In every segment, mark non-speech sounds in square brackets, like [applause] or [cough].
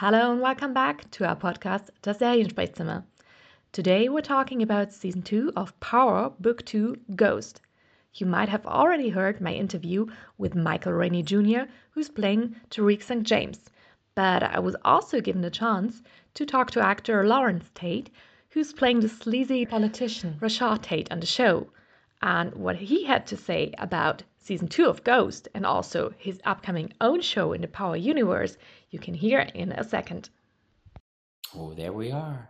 Hello and welcome back to our podcast Das Seriensprechzimmer. Today we're talking about season 2 of Power Book 2 Ghost. You might have already heard my interview with Michael Rainey Jr., who's playing Tariq St. James, but I was also given the chance to talk to actor Larenz Tate, who's playing the sleazy politician Rashad Tate on the show, and what he had to say about season 2 of Ghost and also his upcoming own show in the Power universe you can hear in a second. Oh, there we are.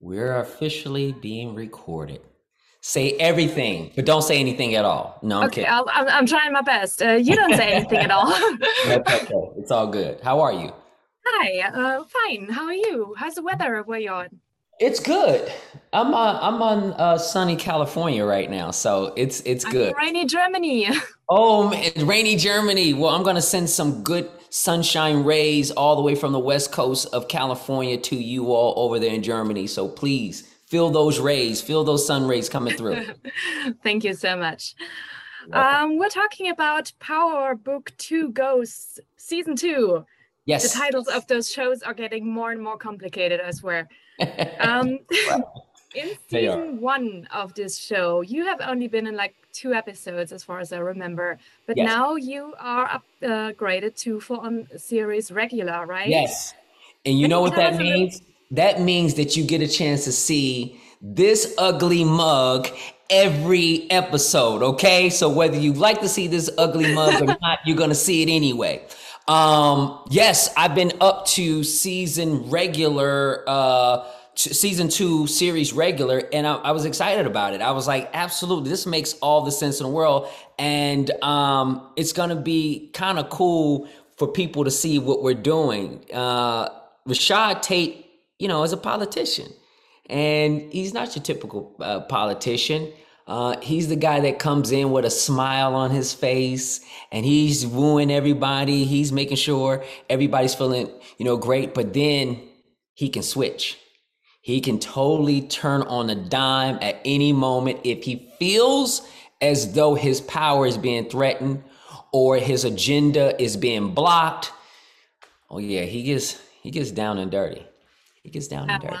We're officially being recorded. Say everything, but don't say anything at all. No, I'm okay, kidding. I'll, I'm, I'm trying my best. Uh, you don't say anything at all. [laughs] That's okay. It's all good. How are you? Hi, uh, fine. How are you? How's the weather where you're on? It's good. I'm uh, I'm on uh, sunny California right now, so it's it's good. in rainy Germany. [laughs] Oh, man, rainy Germany. Well, I'm gonna send some good sunshine rays all the way from the west coast of California to you all over there in Germany. So please feel those rays, feel those sun rays coming through. [laughs] Thank you so much. Um, we're talking about Power Book 2 Ghosts Season 2. Yes. The titles of those shows are getting more and more complicated, I swear. [laughs] Um, in season one of this show, you have only been in like two episodes, as far as I remember. But Yes. now you are upgraded to full on series regular, right? Yes. And you Can know you what that us a little- means? That means that you get a chance to see this ugly mug every episode, okay? So whether you like to see this ugly mug or [laughs] not, you're going to see it anyway. Um yes, I've been up to season regular uh t- season 2 series regular and I, I was excited about it. I was like, absolutely, this makes all the sense in the world and um it's to be kind of cool for people to see what we're doing. Uh Rashad Tate, you know, is a politician, and he's not your typical uh, politician. Uh, he's the guy that comes in with a smile on his face, and he's wooing everybody. He's making sure everybody's feeling, you know, great. But then he can switch. He can totally turn on a dime at any moment if he feels as though his power is being threatened or his agenda is being blocked. Oh yeah, he gets he gets down and dirty. He gets down and dirty.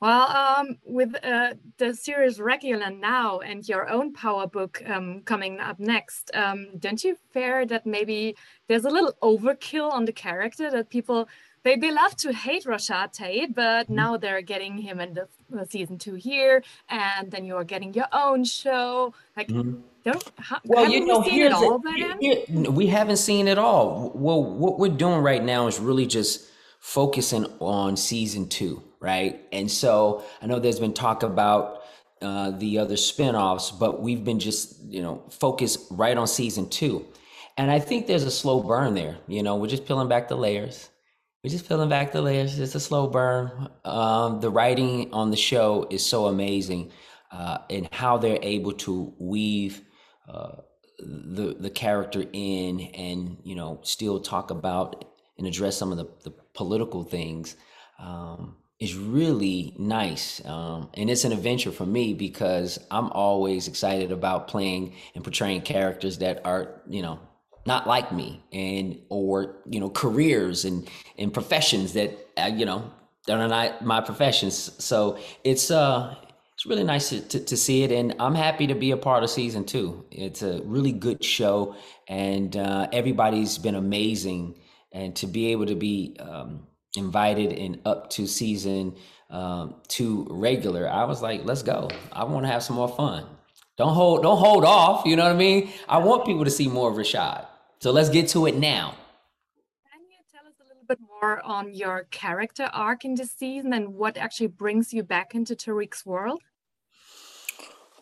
Well, um, with uh, the series regular now and your own power book um, coming up next, um, don't you fear that maybe there's a little overkill on the character that people they, they love to hate Rashad Tate, but Mm-hmm. now they're getting him in the, the season two here, and then you are getting your own show. Like, Mhm. don't ha- Well, you know, we seen here's it all the- by then? here- here- we haven't seen it all. Well, what we're doing right now is really just focusing on season two, right? And so I know there's been talk about uh, the other spinoffs, but we've been just you know focused right on season two, and I think there's a slow burn there. You know, we're just peeling back the layers. We're just peeling back the layers. It's a slow burn. Um, the writing on the show is so amazing, uh, and how they're able to weave uh, the the character in, and you know, still talk about and address some of the, the political things um, is really nice. Um, and it's an adventure for me because I'm always excited about playing and portraying characters that are, you know, not like me and or you know careers and and professions that uh, you know that are not my professions so it's uh it's really nice to, to, to see it and i'm happy to be a part of season two it's a really good show and uh, everybody's been amazing and to be able to be um, invited and up to season um, two regular i was like let's go. I want to have some more fun. Don't hold don't hold off you know what i mean? I want people to see more of rashad. So let's get to it now. Can you tell us a little bit more on your character arc in this season and what actually brings you back into Tariq's world?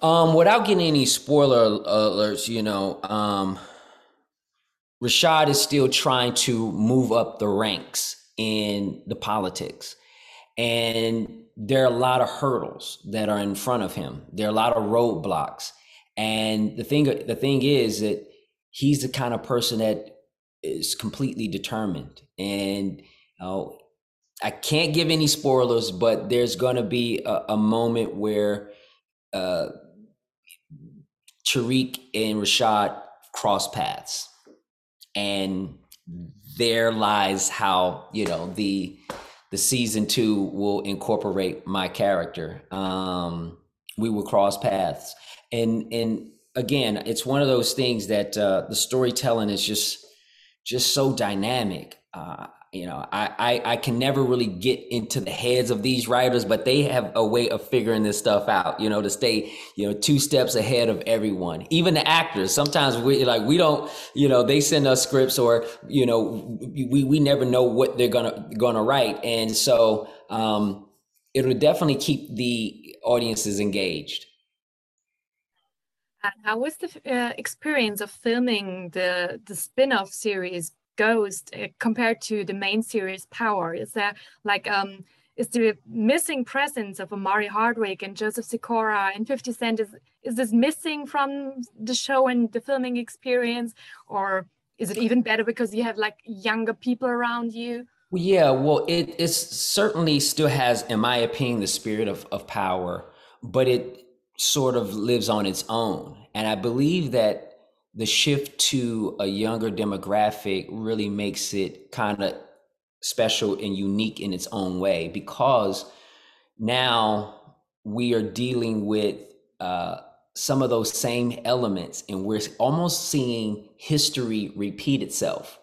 Um, without getting any spoiler alerts, you know, um, Rashad is still trying to move up the ranks in the politics. And there are a lot of hurdles that are in front of him. There are a lot of roadblocks. And the thing the thing is that he's the kind of person that is completely determined. And uh, I can't give any spoilers, but there's gonna be a, a moment where uh, Tariq and Rashad cross paths. And there lies how you know the the season two will incorporate my character. Um, we will cross paths, and and again, it's one of those things that uh, the storytelling is just just so dynamic. Uh, you know, I, I I can never really get into the heads of these writers, but they have a way of figuring this stuff out. You know, to stay you know two steps ahead of everyone, even the actors. Sometimes we like we don't. You know, they send us scripts, or you know, we we never know what they're gonna gonna write, and so um, it'll definitely keep the audiences engaged. How was the uh, experience of filming the the spin-off series Ghost uh, compared to the main series Power? Is there like um is the missing presence of Omari Hardwick and Joseph Sikora and 50 Cent is is this missing from the show and the filming experience or is it even better because you have like younger people around you? Yeah, well, it it certainly still has, in my opinion, the spirit of, of power, but it sort of lives on its own. And I believe that the shift to a younger demographic really makes it kind of special and unique in its own way because now we are dealing with uh, some of those same elements and we're almost seeing history repeat itself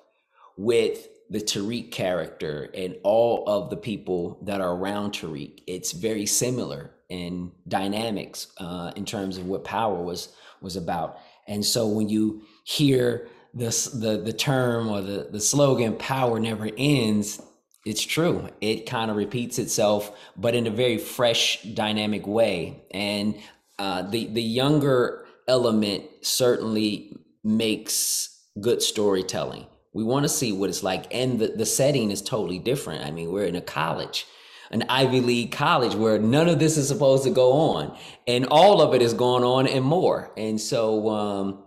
with the Tariq character and all of the people that are around Tariq. It's very similar in dynamics uh, in terms of what power was was about. And so when you hear this the the term or the the slogan "Power never ends," it's true. It kind of repeats itself, but in a very fresh, dynamic way. And uh, the the younger element certainly makes good storytelling. We want to see what it's like, and the the setting is totally different. I mean, we're in a college an Ivy League college where none of this is supposed to go on, and all of it is going on and more. And so, um,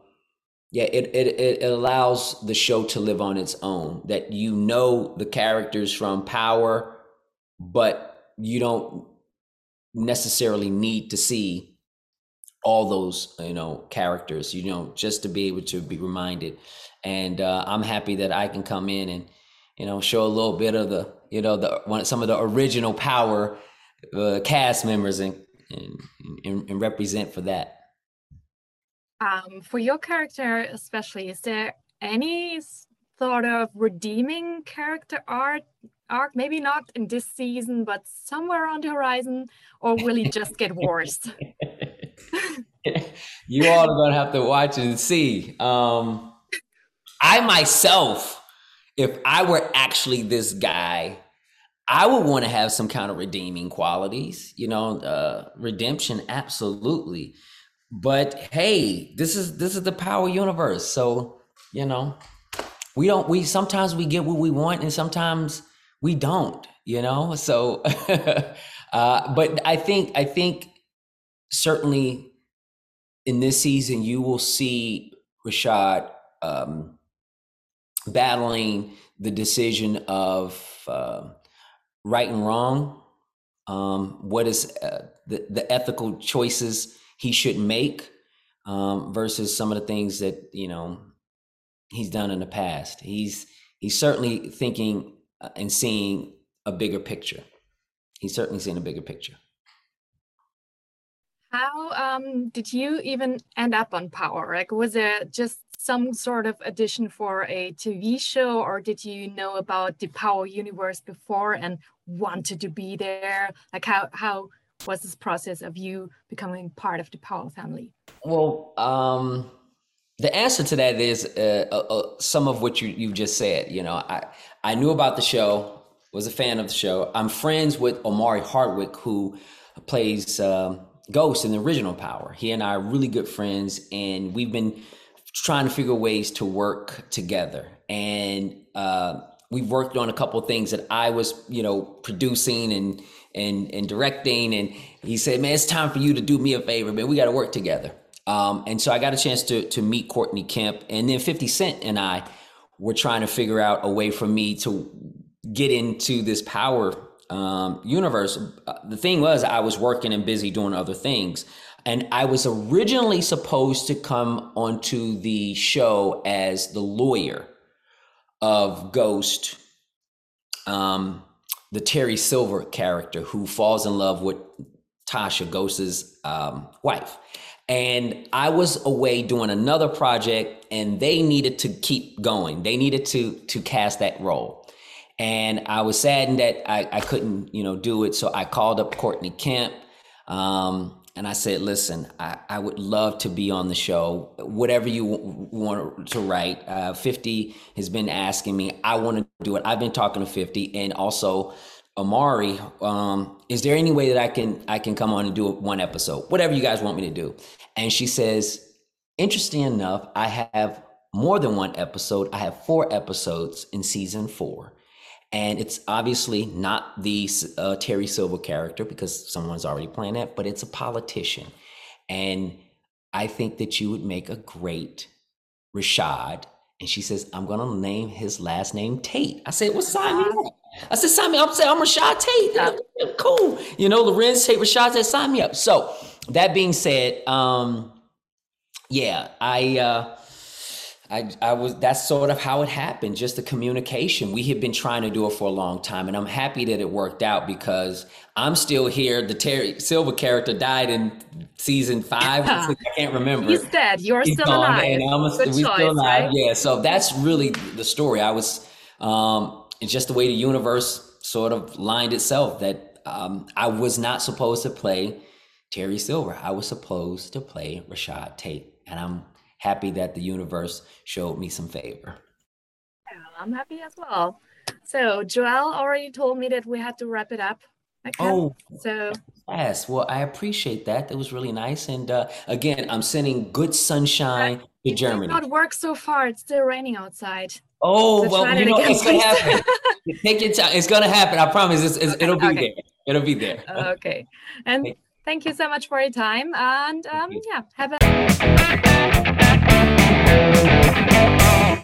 yeah, it, it it allows the show to live on its own. That you know the characters from Power, but you don't necessarily need to see all those you know characters. You know, just to be able to be reminded. And uh, I'm happy that I can come in and you know show a little bit of the you know the one some of the original power uh, cast members and, and, and represent for that. Um, for your character especially is there any sort of redeeming character art arc? Maybe not in this season but somewhere on the horizon or will it just get worse? [laughs] [laughs] You all are going to have to watch and see. Um, i myself if I were actually this guy, I would want to have some kind of redeeming qualities, you know, uh, redemption, absolutely. But hey, this is this is the power universe, so you know, we don't. We sometimes we get what we want, and sometimes we don't. You know, [laughs] so. [laughs] uh, but I think I think certainly in this season you will see Rashad um, battling the decision of uh, right and wrong, um, what is uh, the, the ethical choices he should make um, versus some of the things that you know he's done in the past. He's he's certainly thinking uh, and seeing a bigger picture. He's certainly seeing a bigger picture. How um, did you even end up on Power? Like, was it just some sort of addition for a TV show, or did you know about the Power universe before and wanted to be there? Like, how how was this process of you becoming part of the Power family? Well, um, the answer to that is uh, uh, uh, some of what you you just said. You know, I I knew about the show, was a fan of the show. I'm friends with Omari Hardwick, who plays. Um, Ghost in the original Power. He and I are really good friends, and we've been trying to figure ways to work together. And uh, we've worked on a couple things that I was, you know, producing and and and directing. And he said, "Man, it's time for you to do me a favor, man. We got to work together." Um, and so I got a chance to to meet Courtney Kemp, and then Fifty Cent and I were trying to figure out a way for me to get into this power um, universe. Uh, the thing was, I was working and busy doing other things. And I was originally supposed to come onto the show as the lawyer. of Ghost, um, the Terry Silver character who falls in love with Tasha, Ghost's um, wife. And I was away doing another project, and they needed to keep going. They needed to to cast that role, and I was saddened that I, I couldn't, you know, do it. So I called up Courtney Kemp, um, and I said, "Listen, I, I would love to be on the show. Whatever you w- want to write. Uh, Fifty has been asking me. I want to do it. I've been talking to Fifty, and also." Omari, um, is there any way that I can I can come on and do one episode, whatever you guys want me to do? And she says, interesting enough, I have more than one episode. I have four episodes in season four, and it's obviously not the uh, Terry Silver character because someone's already playing that, but it's a politician, and I think that you would make a great Rashad. And she says, I'm gonna name his last name Tate. I said, Well, sign me up. I said, sign me up. I'm saying I'm Rashad Tate. [laughs] Cool. You know, Larenz Tate, Rashad said, sign me up. So that being said, um, yeah, I uh I, I was that's sort of how it happened just the communication. We had been trying to do it for a long time and i'm happy that it worked out because i'm still here. The terry silver character died in season five. [laughs] I can't remember. He's dead. You're He's still gone, alive. and I'm Good we choice, still alive. right? yeah so that's really the story. I was um it's just the way the universe sort of lined itself that um, i was not supposed to play terry silver. I was supposed to play rashad tate and i'm happy that the universe showed me some favor. I'm happy as well. So Joel already told me that we had to wrap it up. Okay. Oh, so yes. Well, I appreciate that. That was really nice. And uh, again, I'm sending good sunshine to Germany. It not work so far. It's still raining outside. Oh so well, you know it's gonna happen. [laughs] Take your time. It's gonna happen. I promise. It's, it's, it'll be okay. there. It'll be there. Okay. And thank you so much for your time. And um, yeah, have a. Thank